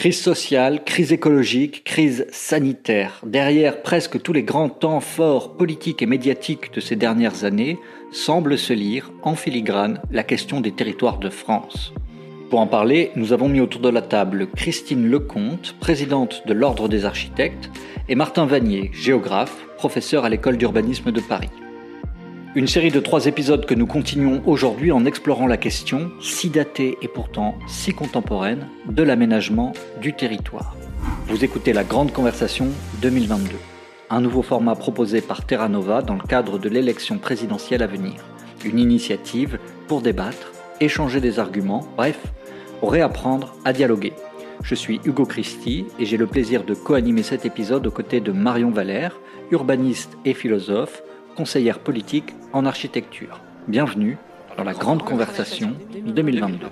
Crise sociale, crise écologique, crise sanitaire. Derrière presque tous les grands temps forts politiques et médiatiques de ces dernières années, semble se lire, en filigrane, la question des territoires de France. Pour en parler, nous avons mis autour de la table Christine Lecomte, présidente de l'Ordre des architectes, et Martin Vanier, géographe, professeur à l'école d'urbanisme de Paris. Une série de trois épisodes que nous continuons aujourd'hui en explorant la question, si datée et pourtant si contemporaine, de l'aménagement du territoire. Vous écoutez la Grande Conversation 2022, un nouveau format proposé par Terra Nova dans le cadre de l'élection présidentielle à venir. Une initiative pour débattre, échanger des arguments, bref, réapprendre à dialoguer. Je suis Hugo Christi et j'ai le plaisir de co-animer cet épisode aux côtés de Marion Valère, urbaniste et philosophe, conseillère politique en architecture. Bienvenue dans la Grande Conversation 2022.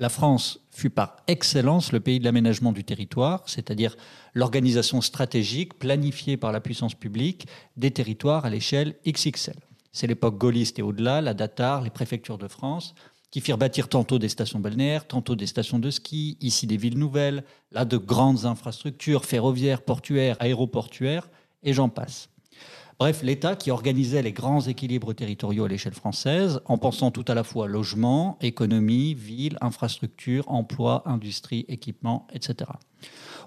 La France fut par excellence le pays de l'aménagement du territoire, c'est-à-dire l'organisation stratégique planifiée par la puissance publique des territoires à l'échelle XXL. C'est l'époque gaulliste et au-delà, la Datar, les préfectures de France, qui firent bâtir tantôt des stations balnéaires, tantôt des stations de ski, ici des villes nouvelles, là de grandes infrastructures ferroviaires, portuaires, aéroportuaires, et j'en passe. Bref, l'État qui organisait les grands équilibres territoriaux à l'échelle française en pensant tout à la fois logement, économie, ville, infrastructure, emploi, industrie, équipement, etc.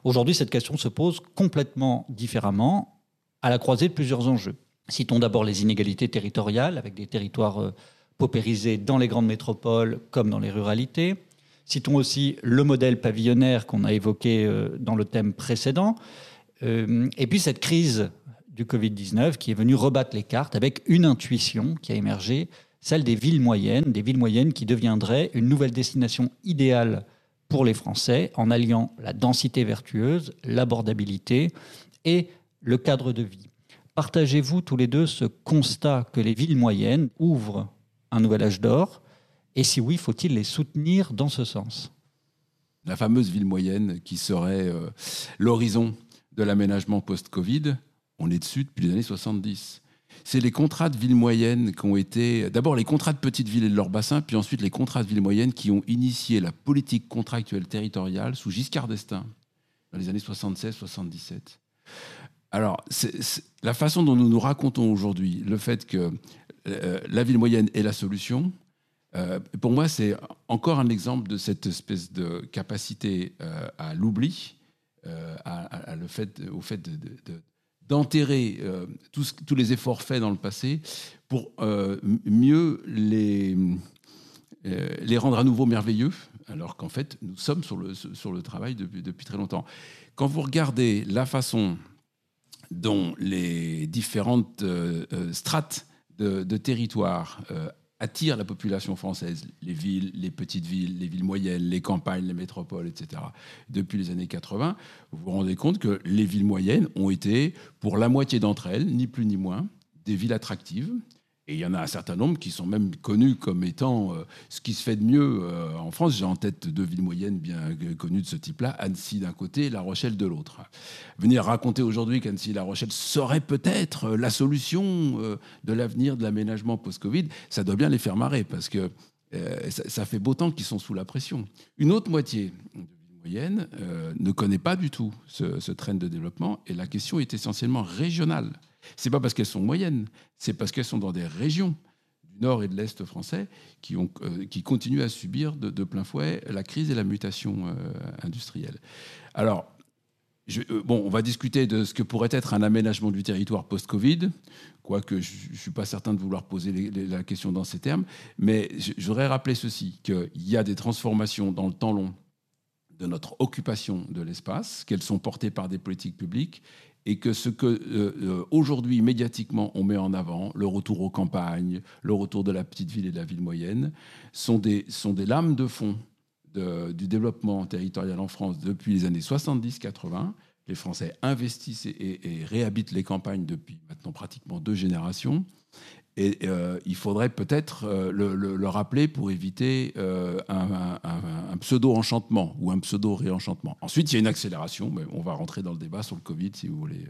Aujourd'hui, cette question se pose complètement différemment à la croisée de plusieurs enjeux. Citons d'abord les inégalités territoriales avec des territoires euh, paupérisés dans les grandes métropoles comme dans les ruralités. Citons aussi le modèle pavillonnaire qu'on a évoqué euh, dans le thème précédent. Euh, et puis cette crise du Covid-19 qui est venue rebattre les cartes avec une intuition qui a émergé, celle des villes moyennes, des villes moyennes qui deviendraient une nouvelle destination idéale pour les Français en alliant la densité vertueuse, l'abordabilité et le cadre de vie. Partagez-vous tous les deux ce constat que les villes moyennes ouvrent un nouvel âge d'or Et si oui, faut-il les soutenir dans ce sens La fameuse ville moyenne qui serait euh, l'horizon de l'aménagement post-Covid, on est dessus depuis les années 70. C'est les contrats de ville moyenne qui ont été, d'abord les contrats de petites villes et de leur bassin, puis ensuite les contrats de ville moyenne qui ont initié la politique contractuelle territoriale sous Giscard d'Estaing dans les années 76-77. Alors, la façon dont nous nous racontons aujourd'hui le fait que euh, la ville moyenne est la solution. Euh, pour moi, c'est encore un exemple de cette espèce de capacité euh, à l'oubli, au fait d'enterrer tous, les efforts faits dans le passé pour mieux les, les rendre à nouveau merveilleux, alors qu'en fait, nous sommes sur le, sur le travail depuis, depuis très longtemps. Quand vous regardez la façon dont les différentes strates de, territoire euh, attire la population française, les villes, les petites villes, les villes moyennes, les campagnes, les métropoles, etc., depuis les années 80, vous vous rendez compte que les villes moyennes ont été, pour la moitié d'entre elles, ni plus ni moins, des villes attractives, et il y en a un certain nombre qui sont même connus comme étant euh, ce qui se fait de mieux euh, en France. J'ai en tête deux villes moyennes bien connues de ce type-là, Annecy d'un côté La Rochelle de l'autre. Venir raconter aujourd'hui qu'Annecy La Rochelle seraient peut-être euh, la solution de l'avenir de l'aménagement post-Covid, ça doit bien les faire marrer parce que ça, fait beau temps qu'ils sont sous la pression. Une autre moitié de villes moyennes ne connaît pas du tout ce, ce train de développement et la question est essentiellement régionale. C'est pas parce qu'elles sont moyennes, c'est parce qu'elles sont dans des régions du nord et de l'est français qui, ont, euh, qui continuent à subir de, plein fouet la crise et la mutation euh, industrielle. Alors, euh, bon, on va discuter de ce que pourrait être un aménagement du territoire post-Covid, quoique je ne suis pas certain de vouloir poser la question dans ces termes, mais je, je voudrais rappeler ceci, qu'il y a des transformations dans le temps long de notre occupation de l'espace, qu'elles sont portées par des politiques publiques et que ce que euh, euh, aujourd'hui médiatiquement on met en avant, le retour aux campagnes, le retour de la petite ville et de la ville moyenne, sont des, lames de fond du développement territorial en France depuis les années 70-80. Les Français investissent et, réhabitent les campagnes depuis maintenant pratiquement deux générations. Et euh, il faudrait peut-être euh, le, rappeler pour éviter euh, un, pseudo-enchantement ou un pseudo-réenchantement. Ensuite, il y a une accélération, mais on va rentrer dans le débat sur le Covid si vous voulez.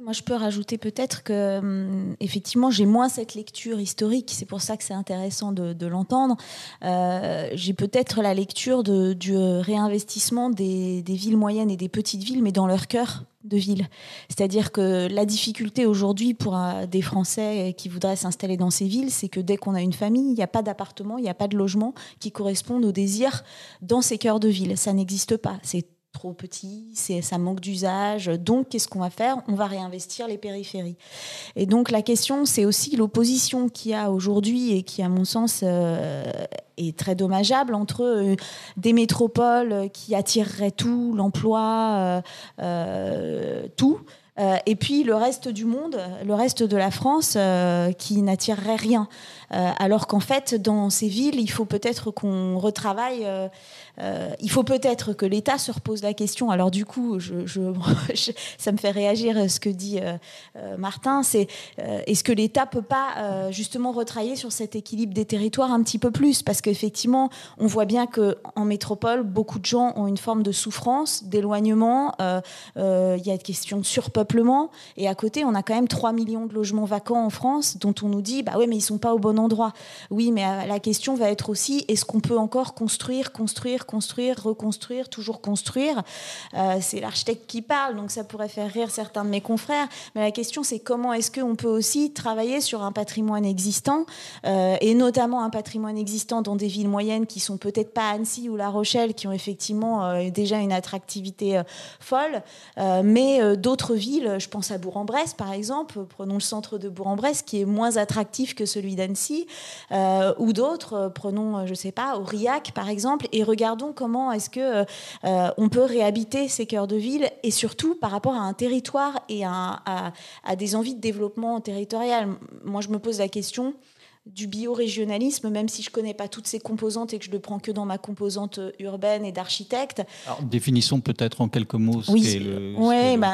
Moi, je peux rajouter peut-être que, hum, effectivement, j'ai moins cette lecture historique. C'est pour ça que c'est intéressant de, l'entendre. J'ai peut-être la lecture du réinvestissement des, villes moyennes et des petites villes, mais dans leur cœur de ville. C'est-à-dire que la difficulté aujourd'hui pour des Français qui voudraient s'installer dans ces villes, c'est que dès qu'on a une famille, il n'y a pas d'appartement, il n'y a pas de logement qui correspondent aux désirs dans ces cœurs de ville. Ça n'existe pas. C'est trop petit, ça manque d'usage. Donc, qu'est-ce qu'on va faire? On va réinvestir les périphéries. Et donc, la question, c'est aussi l'opposition qu'il y a aujourd'hui et qui, à mon sens, euh, est très dommageable entre euh, des métropoles qui attireraient tout, l'emploi, euh, tout. Et puis le reste du monde, le reste de la France qui n'attirerait rien. alors qu'en fait, dans ces villes, il faut peut-être qu'on retravaille euh, il faut peut-être que l'État se repose la question. Alors du coup, ça me fait réagir ce que dit euh, euh, Martin. C'est est-ce que l'État peut pas justement retravailler sur cet équilibre des territoires un petit peu plus? Parce qu'effectivement, on voit bien que en métropole, beaucoup de gens ont une forme de souffrance, d'éloignement. Il y a une question de Et à côté, on a quand même 3 millions de logements vacants en France, dont on nous dit, bah ouais, mais ils sont pas au bon endroit. Oui, mais la question va être aussi, est-ce qu'on peut encore construire, construire construire, reconstruire, toujours construire? Euh, c'est l'architecte qui parle, donc ça pourrait faire rire certains de mes confrères. Mais la question, c'est comment est-ce qu'on peut aussi travailler sur un patrimoine existant, euh, et notamment un patrimoine existant dans des villes moyennes qui sont peut-être pas Annecy ou La Rochelle, qui ont effectivement euh, déjà une attractivité folle, mais d'autres villes, je pense à Bourg-en-Bresse par exemple, prenons le centre de Bourg-en-Bresse qui est moins attractif que celui d'Annecy, ou d'autres, prenons, je sais pas, Aurillac par exemple, et regardons comment est-ce que euh, on peut réhabiter ces cœurs de ville et surtout par rapport à un territoire et à des envies de développement territorial. Moi, je me pose la question du biorégionalisme, même si je ne connais pas toutes ces composantes et que je ne le prends que dans ma composante urbaine et d'architecte. Définissons peut-être en quelques mots ce oui, qu'est le. Oui, bah,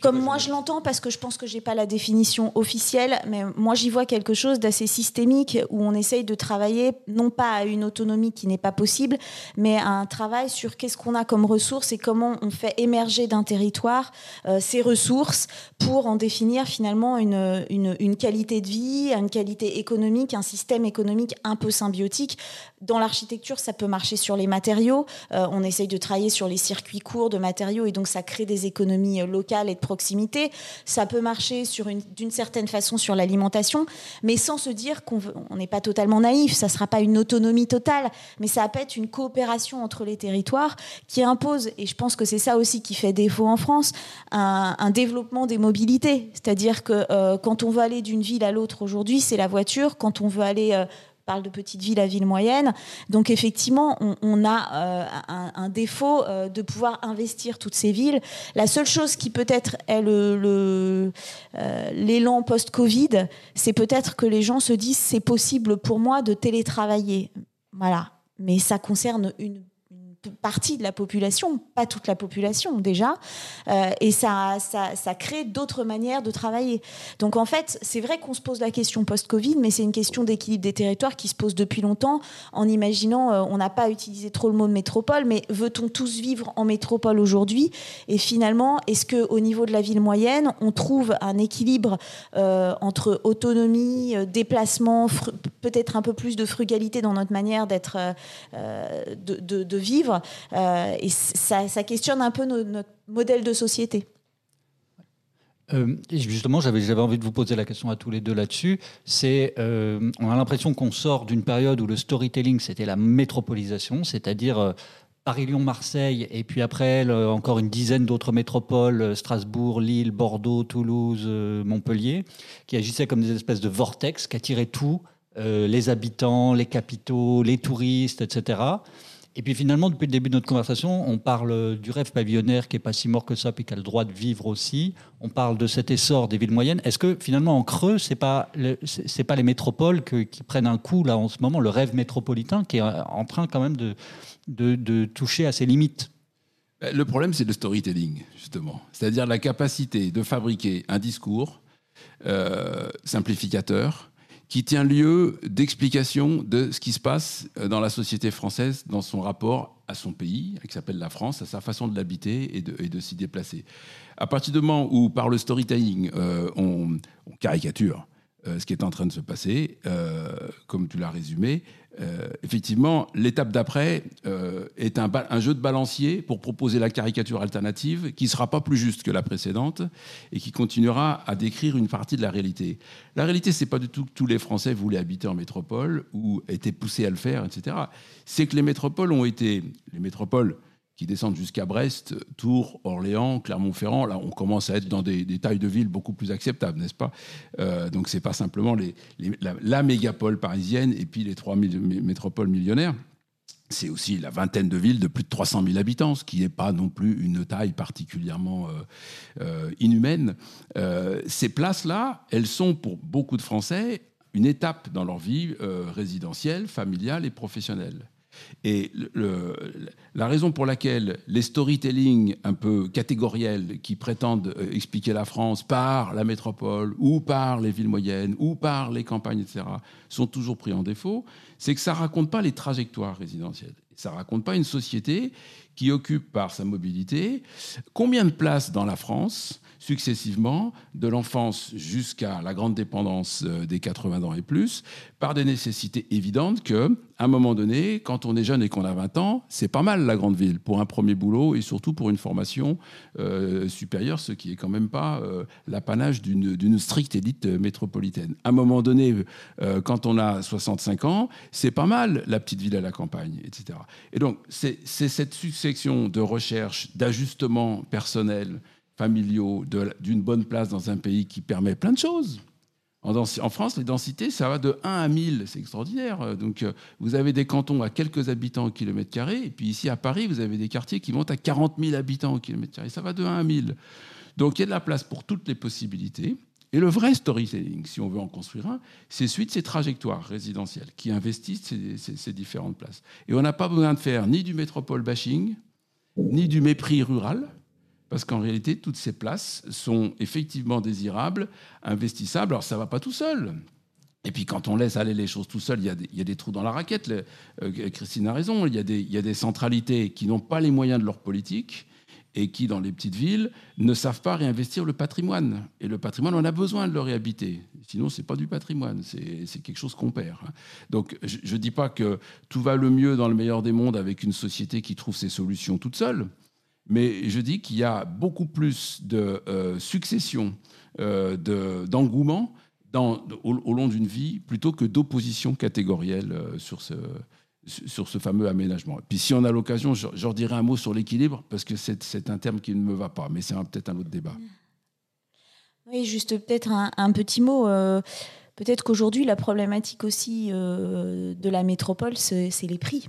comme moi je l'entends, parce que je pense que j'ai pas la définition officielle, mais moi j'y vois quelque chose d'assez systémique où on essaye de travailler non pas à une autonomie qui n'est pas possible, mais à un travail sur qu'est-ce qu'on a comme ressources et comment on fait émerger d'un territoire euh, ces ressources pour en définir finalement une, une, une qualité de vie, une qualité économique, un système économique un peu symbiotique. Dans l'architecture, ça peut marcher sur les matériaux. Euh, on essaye de travailler sur les circuits courts de matériaux et donc ça crée des économies euh, locales et de proximité. Ça peut marcher d'une certaine façon sur l'alimentation, mais sans se dire qu'on n'est pas totalement naïf. Ça ne sera pas une autonomie totale, mais ça peut être une coopération entre les territoires qui impose, et je pense que c'est ça aussi qui fait défaut en France, un, développement des mobilités. C'est-à-dire que euh, quand on veut aller d'une ville à l'autre aujourd'hui, c'est la voiture. Quand on veut aller parle de petite ville à ville moyenne. Donc effectivement, on, a euh, un, défaut euh, de pouvoir investir toutes ces villes. La seule chose qui peut-être est l'élan le, euh, post-Covid, c'est peut-être que les gens se disent c'est possible pour moi de télétravailler. Voilà. Mais ça concerne une partie de la population, pas toute la population déjà, euh, et ça, ça, crée d'autres manières de travailler. Donc en fait, c'est vrai qu'on se pose la question post-Covid, mais c'est une question d'équilibre des territoires qui se pose depuis longtemps en imaginant, euh, on n'a pas utilisé trop le mot de métropole, mais veut-on tous vivre en métropole aujourd'hui? Et finalement, est-ce que au niveau de la ville moyenne, on trouve un équilibre euh, entre autonomie, déplacement, peut-être un peu plus de frugalité dans notre manière d'être, de vivre? Euh, et ça, questionne un peu notre modèle de société. Euh, justement, j'avais envie de vous poser la question à tous les deux là-dessus. C'est, euh, on a l'impression qu'on sort d'une période où le storytelling c'était la métropolisation, c'est-à-dire Paris, Lyon, Marseille, et puis après encore une dizaine d'autres métropoles, Strasbourg, Lille, Bordeaux, Toulouse, Montpellier, qui agissaient comme des espèces de vortex qui attiraient tout, les habitants, les capitaux, les touristes, etc. Et puis finalement, depuis le début de notre conversation, on parle du rêve pavillonnaire qui est pas si mort que ça, puis qui a le droit de vivre aussi. On parle de cet essor des villes moyennes. Est-ce que finalement, en creux, c'est pas c'est pas les métropoles qui prennent un coup là en ce moment, le rêve métropolitain qui est en train quand même de, de, toucher à ses limites? Ben, Le problème, c'est le storytelling justement, c'est-à-dire la capacité de fabriquer un discours euh, simplificateur qui tient lieu d'explication de ce qui se passe euh, dans la société française, dans son rapport à son pays, qui s'appelle la France, à sa façon de l'habiter et de, s'y déplacer. À partir du moment où, par le storytelling, euh, on, caricature euh, ce qui est en train de se passer, euh, comme tu l'as résumé, euh, effectivement, l'étape d'après est un, jeu de balancier pour proposer la caricature alternative qui ne sera pas plus juste que la précédente et qui continuera à décrire une partie de la réalité. La réalité, c'est pas du tout que tous les Français voulaient habiter en métropole ou étaient poussés à le faire, etc. C'est que les métropoles ont été, les métropoles qui descendent jusqu'à Brest, Tours, Orléans, Clermont-Ferrand. Là, on commence à être dans des, tailles de villes beaucoup plus acceptables, n'est-ce pas? Euh, Donc, c'est pas simplement la, mégapole parisienne et puis les trois métropoles millionnaires. C'est aussi la vingtaine de villes de plus de 300 000 habitants, ce qui n'est pas non plus une taille particulièrement euh, euh, inhumaine. Ces places-là, elles sont pour beaucoup de Français une étape dans leur vie résidentielle, familiale et professionnelle. Et la raison pour laquelle les storytelling un peu catégoriels qui prétendent euh, expliquer la France par la métropole ou par les villes moyennes ou par les campagnes, etc., sont toujours pris en défaut, c'est que ça raconte pas les trajectoires résidentielles. Ça raconte pas une société qui occupe par sa mobilité combien de places dans la France successivement, de l'enfance jusqu'à la grande dépendance euh, des 80 ans et plus, par des nécessités évidentes que, à un moment donné, quand on est jeune et qu'on a 20 ans, c'est pas mal la grande ville pour un premier boulot et surtout pour une formation euh, supérieure, ce qui est quand même pas euh, l'apanage d'une stricte élite métropolitaine. À un moment donné, quand on a 65 ans, c'est pas mal la petite ville à la campagne, etc. Et donc, c'est cette succession de recherches, d'ajustements personnels, familiaux, d'une bonne place dans un pays qui permet plein de choses. En, France, les densités, ça va de 1 à 1000, c'est extraordinaire. Donc, euh, vous avez des cantons à quelques habitants au kilomètre carré, et puis ici à Paris, vous avez des quartiers qui montent à 40 000 habitants au kilomètre carré. Ça va de 1 à 1000. Donc, il y a de la place pour toutes les possibilités. Et le vrai storytelling, si on veut en construire un, c'est suite ces trajectoires résidentielles qui investissent ces différentes places. Et on n'a pas besoin de faire ni du métropole bashing, ni du mépris rural parce qu'en réalité, toutes ces places sont effectivement désirables, investissables. Alors, ça ne va pas tout seul. Et puis, quand on laisse aller les choses tout seul, il y a des, trous dans la raquette. Euh, Christine a raison. Il y a des, y a des centralités qui n'ont pas les moyens de leur politique et qui, dans les petites villes, ne savent pas réinvestir le patrimoine. Et le patrimoine, on a besoin de le réhabiter. Sinon, ce n'est pas du patrimoine, c'est quelque chose qu'on perd. Donc, je ne dis pas que tout va le mieux dans le meilleur des mondes avec une société qui trouve ses solutions toute seule. Mais je dis qu'il y a beaucoup plus de euh, succession, euh, d'engouement au, long d'une vie plutôt que d'opposition catégorielle euh, sur ce, sur ce fameux aménagement. Puis si on a l'occasion, je, je redirai un mot sur l'équilibre, parce que c'est un terme qui ne me va pas, mais c'est peut-être un autre débat. Oui, juste peut-être un, un, petit mot. Peut-être qu'aujourd'hui, la problématique aussi euh, de la métropole, c'est les prix.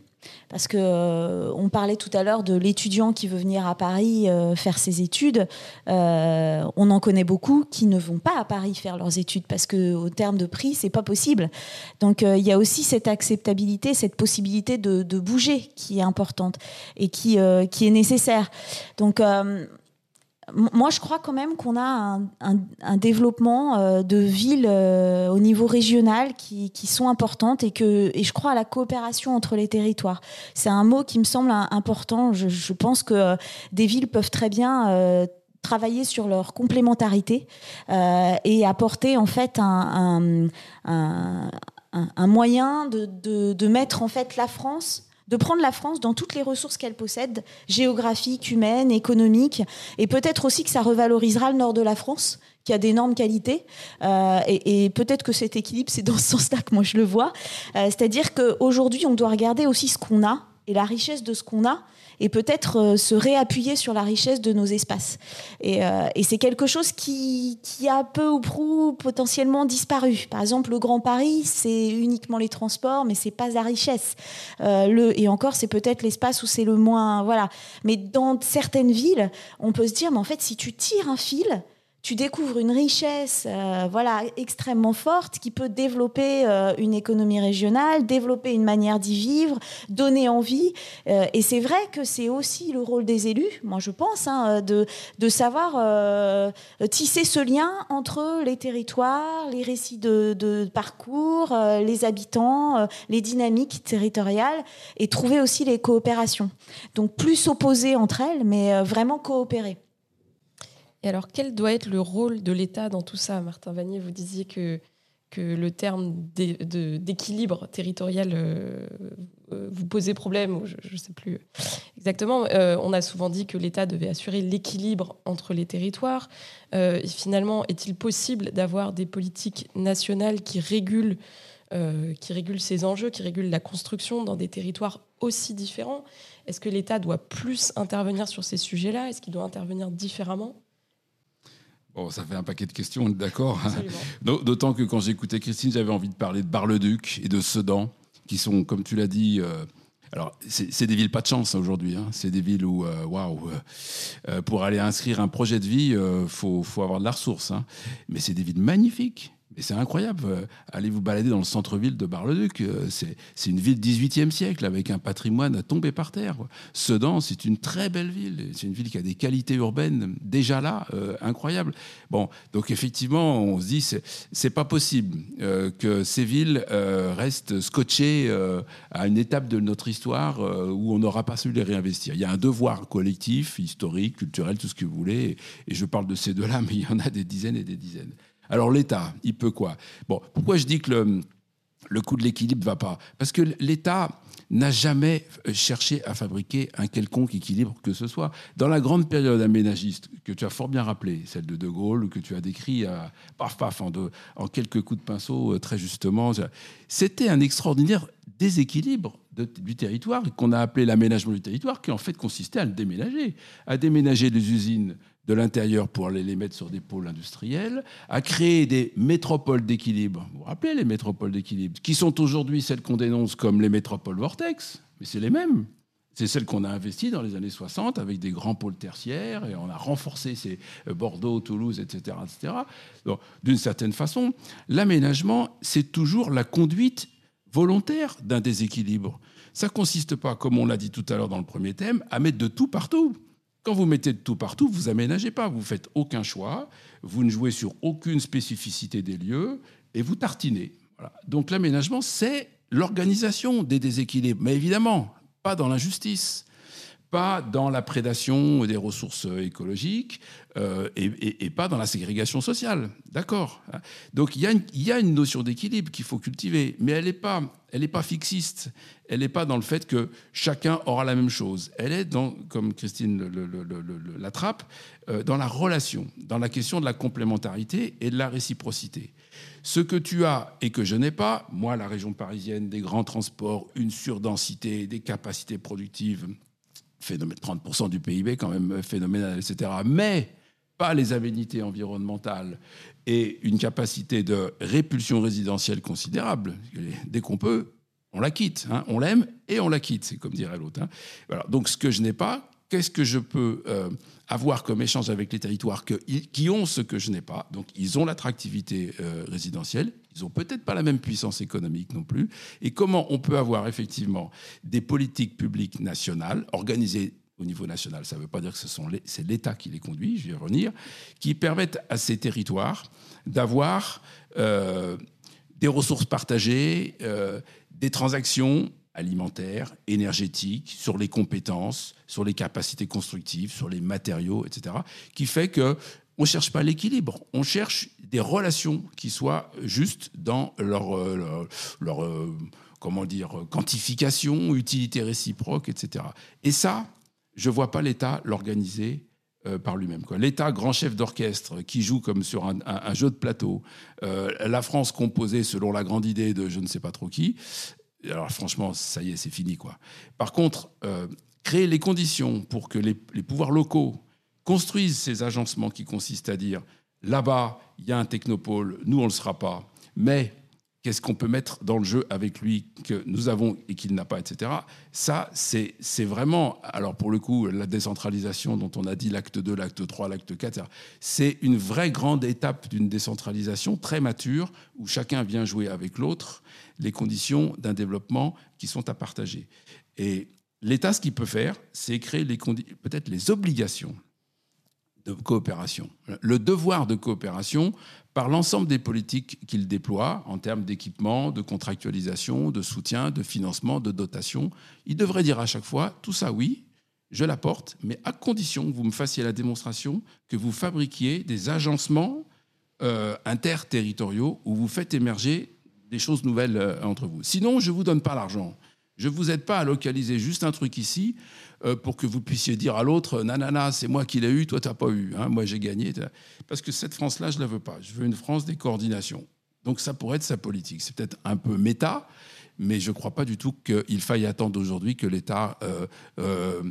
Parce que euh, on parlait tout à l'heure de l'étudiant qui veut venir à Paris euh, faire ses études. Euh, on en connaît beaucoup qui ne vont pas à Paris faire leurs études parce que au terme de prix, c'est pas possible. Donc euh, il y a aussi cette acceptabilité, cette possibilité de, de, bouger qui est importante et qui euh, qui est nécessaire. Donc moi, je crois quand même qu'on a un, développement euh, de villes euh, au niveau régional qui, sont importantes et que et je crois à la coopération entre les territoires. C'est un mot qui me semble important. Je, pense que euh, des villes peuvent très bien travailler sur leur complémentarité et apporter en fait un moyen de, de, de, mettre en fait la France de prendre la France dans toutes les ressources qu'elle possède, géographiques, humaines, économiques, et peut-être aussi que ça revalorisera le nord de la France, qui a d'énormes qualités. Euh, et, peut-être que cet équilibre, c'est dans ce sens-là que moi je le vois. Euh, C'est-à-dire qu'aujourd'hui, on doit regarder aussi ce qu'on a et la richesse de ce qu'on a et peut-être euh, se réappuyer sur la richesse de nos espaces. Et, euh, c'est quelque chose qui, qui, a peu ou prou potentiellement disparu. Par exemple, le Grand Paris, c'est uniquement les transports, mais c'est pas la richesse. Euh, le, et encore, c'est peut-être l'espace où c'est le moins. Voilà. Mais dans certaines villes, on peut se dire, mais en fait, si tu tires un fil, tu découvres une richesse euh, voilà, extrêmement forte qui peut développer euh, une économie régionale, développer une manière d'y vivre, donner envie. Euh, et c'est vrai que c'est aussi le rôle des élus, moi je pense, hein, de, de savoir tisser ce lien entre les territoires, les récits de, de parcours, les habitants, les dynamiques territoriales et trouver aussi les coopérations. Donc plus s'opposer entre elles, mais vraiment coopérer. Et alors, quel doit être le rôle de l'État dans tout ça Martin Vanier, vous disiez que, que le terme d'équilibre territorial euh, euh, vous posait problème, je ne sais plus exactement. Euh, on a souvent dit que l'État devait assurer l'équilibre entre les territoires. finalement, est-il possible d'avoir des politiques nationales qui régulent, qui régulent ces enjeux, qui régulent la construction dans des territoires aussi différents? Est-ce que l'État doit plus intervenir sur ces sujets-là? Est-ce qu'il doit intervenir différemment? Bon, ça fait un paquet de questions, d'accord. D'autant que quand j'écoutais Christine, j'avais envie de parler de Bar-le-Duc et de Sedan, qui sont, comme tu l'as dit, euh, alors c'est des villes pas de chance aujourd'hui. Hein. C'est des villes où, euh, waouh, euh, pour aller inscrire un projet de vie, il faut, faut, avoir de la ressource. Hein. Mais c'est des villes magnifiques. Et c'est incroyable. Euh, allez vous balader dans le centre-ville de Bar-le-Duc. Euh, c'est une ville 18e siècle avec un patrimoine à tomber par terre. Sedan, c'est une très belle ville. C'est une ville qui a des qualités urbaines déjà là, euh, incroyables. Bon, donc effectivement, on se dit, c'est pas possible que ces villes restent scotchées à une étape de notre histoire où on n'aura pas su les réinvestir. Il y a un devoir collectif, historique, culturel, tout ce que vous voulez. Et je parle de ces deux-là, mais il y en a des dizaines et des dizaines. Alors l'État, il peut quoi? Bon, pourquoi je dis que le, le coût de l'équilibre va pas? Parce que l'État n'a jamais euh, cherché à fabriquer un quelconque équilibre que ce soit. Dans la grande période aménagiste, que tu as fort bien rappelé, celle de De Gaulle, que tu as décrit à, paf, paf, en, en quelques coups de pinceau, euh, très justement, c'était un extraordinaire déséquilibre du territoire qu'on a appelé l'aménagement du territoire, qui en fait consistait à le déménager, à déménager les usines de l'intérieur pour aller les mettre sur des pôles industriels, à créer des métropoles d'équilibre. Vous vous rappelez les métropoles d'équilibre, qui sont aujourd'hui celles qu'on dénonce comme les métropoles vortex, mais c'est les mêmes. C'est celles qu'on a investies dans les années 60 avec des grands pôles tertiaires et on a renforcé ces euh, Bordeaux, Toulouse, etc. etc. D'une certaine façon, l'aménagement, c'est toujours la conduite volontaire d'un déséquilibre. Ça consiste pas, comme on l'a dit tout à l'heure dans le premier thème, à mettre de tout partout. Quand vous mettez de tout partout, vous aménagez pas, vous faites aucun choix, vous ne jouez sur aucune spécificité des lieux et vous tartinez. Donc l'aménagement, c'est l'organisation des déséquilibres, mais évidemment, pas dans l'injustice pas dans la prédation des ressources écologiques euh, et, pas dans la ségrégation sociale. D'accord Donc il y, a une notion d'équilibre qu'il faut cultiver, mais elle n'est pas, pas fixiste. Elle n'est pas dans le fait que chacun aura la même chose. Elle est, dans, comme Christine l'attrape, euh, dans la relation, dans la question de la complémentarité et de la réciprocité. Ce que tu as et que je n'ai pas, moi, la région parisienne, des grands transports, une surdensité, des capacités productives phénomène, 30% du PIB quand même phénoménal, etc. Mais pas les aménités environnementales et une capacité de répulsion résidentielle considérable. Dès qu'on peut, on la quitte. Hein. On l'aime et on la quitte, c'est comme dirait l'autre. Hein. Donc ce que je n'ai pas, qu'est-ce que je peux euh, avoir comme échange avec les territoires qui ont ce que je n'ai pas? Donc ils ont l'attractivité euh, résidentielle, ils n'ont peut-être pas la même puissance économique non plus. Et comment on peut avoir effectivement des politiques publiques nationales organisées au niveau national, ça ne veut pas dire que c'est l'État qui les conduit, je vais y revenir, qui permettent à ces territoires d'avoir euh, des ressources partagées, euh, des transactions alimentaires, énergétiques, sur les compétences, sur les capacités constructives, sur les matériaux, etc., qui fait que on ne cherche pas l'équilibre, on cherche des relations qui soient justes dans leur, euh, leur, euh, comment dire, quantification, utilité réciproque, etc. Et ça, je ne vois pas l'État l'organiser euh, par lui-même. L'État, grand chef d'orchestre, qui joue comme sur un, jeu de plateau, la France composée selon la grande idée de je ne sais pas trop qui, alors franchement, ça y est, c'est fini. quoi. Par contre, créer les conditions pour que les, les pouvoirs locaux construisent ces agencements qui consistent à dire là-bas, il y a un technopôle, nous, on ne le sera pas, mais qu'est-ce qu'on peut mettre dans le jeu avec lui que nous avons et qu'il n'a pas, etc. Ça, c'est vraiment, alors pour le coup, la décentralisation dont on a dit l'acte 2, l'acte 3, l'acte 4, c'est une vraie grande étape d'une décentralisation très mature où chacun vient jouer avec l'autre les conditions d'un développement qui sont à partager. Et l'État, ce qu'il peut faire, c'est créer peut-être les obligations de coopération, le devoir de coopération par l'ensemble des politiques qu'il déploie en termes d'équipement, de contractualisation, de soutien, de financement, de dotation. Il devrait dire à chaque fois, tout ça oui, je l'apporte, mais à condition que vous me fassiez la démonstration que vous fabriquiez des agencements euh, interterritoriaux où vous faites émerger des choses nouvelles euh, entre vous. Sinon, je ne vous donne pas l'argent. Je ne vous aide pas à localiser juste un truc ici euh, pour que vous puissiez dire à l'autre nanana, c'est moi qui l'ai eu, toi tu n'as pas eu, hein, moi j'ai gagné. Parce que cette France-là, je ne la veux pas. Je veux une France des coordinations. Donc ça pourrait être sa politique. C'est peut-être un peu méta, mais je ne crois pas du tout qu'il faille attendre aujourd'hui que l'État euh, euh,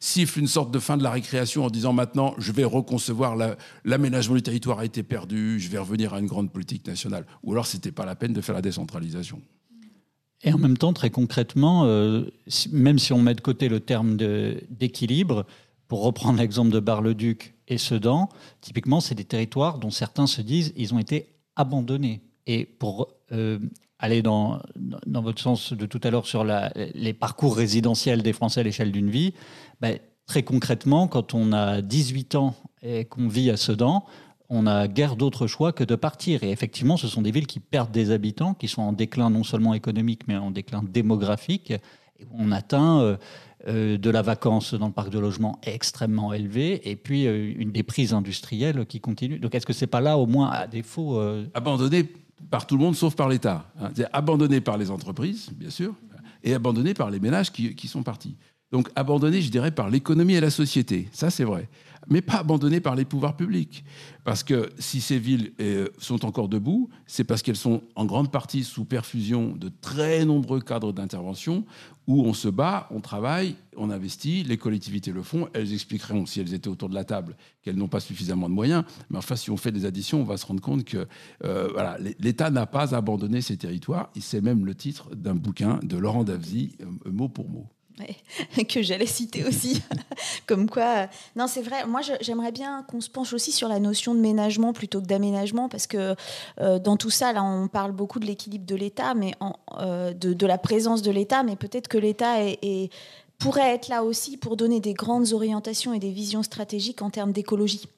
siffle une sorte de fin de la récréation en disant maintenant je vais reconcevoir l'aménagement du territoire a été perdu, je vais revenir à une grande politique nationale. Ou alors c'était pas la peine de faire la décentralisation. Et en même temps, très concrètement, euh, même si on met de côté le terme d'équilibre, pour reprendre l'exemple de Bar-le-Duc et Sedan, typiquement, c'est des territoires dont certains se disent ils ont été abandonnés. Et pour euh, aller dans, dans votre sens de tout à l'heure sur les parcours résidentiels des Français à l'échelle d'une vie, ben, très concrètement, quand on a 18 ans et qu'on vit à Sedan, on a guère d'autre choix que de partir. Et effectivement, ce sont des villes qui perdent des habitants, qui sont en déclin non seulement économique, mais en déclin démographique. On atteint euh, euh, de la vacance dans le parc de logement extrêmement élevé, et puis euh, une déprise industrielle qui continue. Donc est-ce que c'est pas là, au moins, à défaut... Abandonné par tout le monde, sauf par l'État. Hein. Abandonné par les entreprises, bien sûr, et abandonné par les ménages qui, qui sont partis. Donc abandonné, je dirais, par l'économie et la société. Ça, c'est vrai mais pas abandonnées par les pouvoirs publics. Parce que si ces villes euh, sont encore debout, c'est parce qu'elles sont en grande partie sous perfusion de très nombreux cadres d'intervention où on se bat, on travaille, on investit, les collectivités le font. Elles expliqueront, si elles étaient autour de la table, qu'elles n'ont pas suffisamment de moyens. Mais enfin, si on fait des additions, on va se rendre compte que euh, l'État n'a pas abandonné ces territoires. C'est même le titre d'un bouquin de Laurent Davzy, euh, mot pour mot. que j'allais citer aussi. Comme quoi, euh, non, c'est vrai. Moi, j'aimerais bien qu'on se penche aussi sur la notion de ménagement plutôt que d'aménagement, parce que euh, dans tout ça, là, on parle beaucoup de l'équilibre de l'État, mais euh, de, la présence de l'État, mais peut-être que l'État pourrait être là aussi pour donner des grandes orientations et des visions stratégiques en termes d'écologie.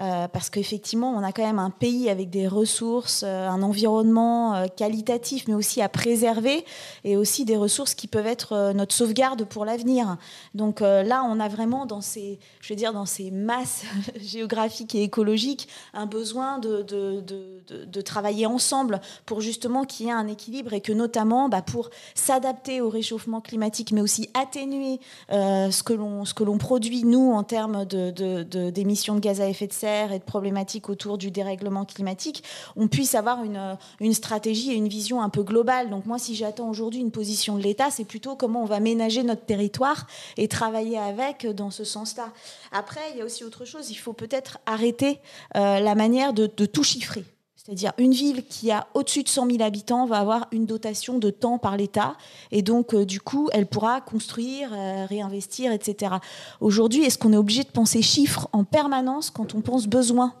Euh, parce qu'effectivement, on a quand même un pays avec des ressources, euh, un environnement euh, qualitatif, mais aussi à préserver, et aussi des ressources qui peuvent être notre sauvegarde pour l'avenir. Donc là, on a vraiment dans ces, je veux dire, dans ces masses géographiques et écologiques, un besoin de, travailler ensemble pour justement qu'il y ait un équilibre et que notamment bah, pour s'adapter au réchauffement climatique, mais aussi atténuer ce que l'on produit nous en termes d'émissions de gaz à effet de serre et de problématiques autour du dérèglement climatique, on puisse avoir une, une stratégie et une vision un peu globale. Donc moi, si j'attends aujourd'hui une position de l'État, c'est plutôt comment on va ménager notre territoire et travailler avec dans ce sens-là. Après, il y a aussi autre chose, il faut peut-être arrêter euh, la manière de, de tout chiffrer. C'est-à-dire une ville qui a au-dessus de 100 000 habitants va avoir une dotation de temps par l'État et donc euh, du coup elle pourra construire, euh, réinvestir, etc. Aujourd'hui, est-ce qu'on est obligé de penser chiffres en permanence quand on pense besoin?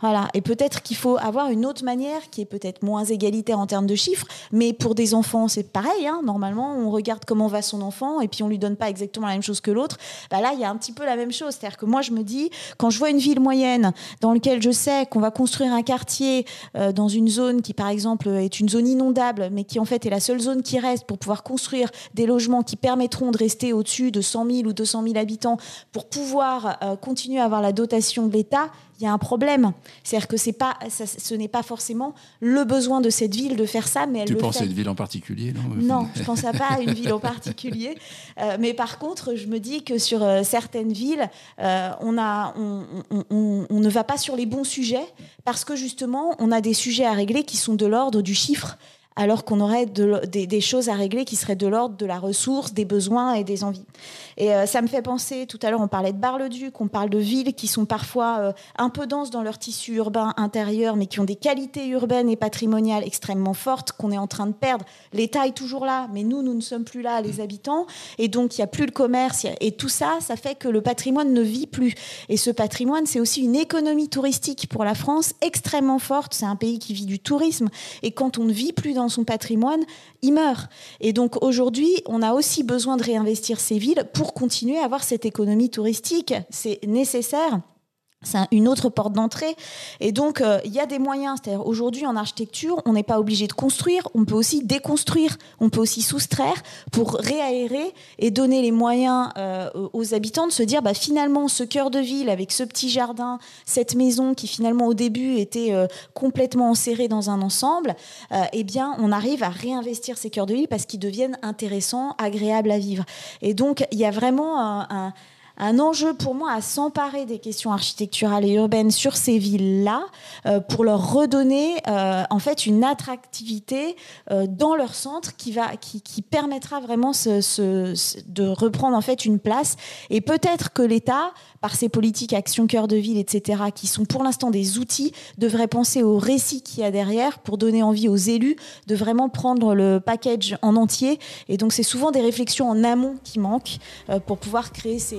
Voilà. Et peut-être qu'il faut avoir une autre manière qui est peut-être moins égalitaire en termes de chiffres, mais pour des enfants, c'est pareil. Hein. Normalement, on regarde comment va son enfant et puis on lui donne pas exactement la même chose que l'autre. Bah là, il y a un petit peu la même chose. C'est-à-dire que moi, je me dis, quand je vois une ville moyenne dans laquelle je sais qu'on va construire un quartier euh, dans une zone qui, par exemple, est une zone inondable, mais qui en fait est la seule zone qui reste pour pouvoir construire des logements qui permettront de rester au-dessus de 100 000 ou 200 000 habitants pour pouvoir euh, continuer à avoir la dotation de l'État, il y a un problème. C'est-à-dire que c'est pas, ce n'est pas forcément le besoin de cette ville de faire ça, mais elle tu le penses à une ville en particulier, non Non, je ne pense pas à une ville en particulier. Euh, mais par contre, je me dis que sur euh, certaines villes, euh, on, a, on, on, on, ne va pas sur les bons sujets parce que justement, on a des sujets à régler qui sont de l'ordre du chiffre alors qu'on aurait des, choses à régler qui seraient de l'ordre de la ressource, des besoins et des envies. Et euh, ça me fait penser, tout à l'heure on parlait de Bar-le-Duc, on parle de villes qui sont parfois euh, un peu denses dans leur tissu urbain intérieur, mais qui ont des qualités urbaines et patrimoniales extrêmement fortes qu'on est en train de perdre. L'État est toujours là, mais nous, nous ne sommes plus là, les habitants, et donc il n'y a plus le commerce, et tout ça, ça fait que le patrimoine ne vit plus. Et ce patrimoine, c'est aussi une économie touristique pour la France extrêmement forte. C'est un pays qui vit du tourisme, et quand on ne vit plus dans son patrimoine, il meurt. Et donc aujourd'hui, on a aussi besoin de réinvestir ces villes pour continuer à avoir cette économie touristique. C'est nécessaire c'est une autre porte d'entrée. Et donc, euh, il y a des moyens. C'est-à-dire, aujourd'hui, en architecture, on n'est pas obligé de construire, on peut aussi déconstruire, on peut aussi soustraire pour réaérer et donner les moyens euh, aux habitants de se dire, bah, finalement, ce cœur de ville avec ce petit jardin, cette maison qui finalement au début était euh, complètement enserrée dans un ensemble, eh bien, on arrive à réinvestir ces cœurs de ville parce qu'ils deviennent intéressants, agréables à vivre. Et donc, il y a vraiment un un enjeu pour moi à s'emparer des questions architecturales et urbaines sur ces villes-là euh, pour leur redonner euh, en fait une attractivité euh, dans leur centre qui va qui, qui permettra vraiment de reprendre en fait une place. Et peut-être que l'État par ses politiques action cœur de ville etc qui sont pour l'instant des outils devrait penser au récit qu'il y a derrière pour donner envie aux élus de vraiment prendre le package en entier. Et donc c'est souvent des réflexions en amont qui manquent pour pouvoir créer ces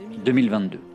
2022.